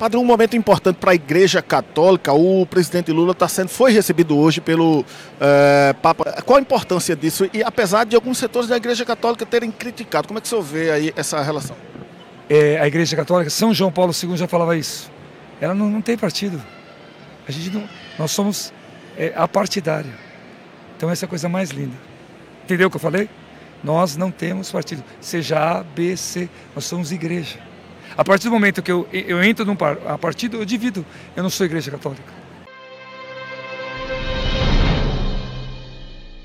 Padre, um momento importante para a Igreja Católica. O presidente Lula tá sendo, foi recebido hoje pelo é, Papa. Qual a importância disso? E apesar de alguns setores da Igreja Católica terem criticado, como é que o senhor vê aí essa relação? É, a Igreja Católica, São João Paulo II já falava isso. Ela não, não tem partido. A gente não, nós somos é, apartidária. Então essa é a coisa mais linda. Entendeu o que eu falei? Nós não temos partido, seja A, B, C, nós somos igreja. A partir do momento que eu, eu entro num partido, eu divido. Eu não sou igreja católica.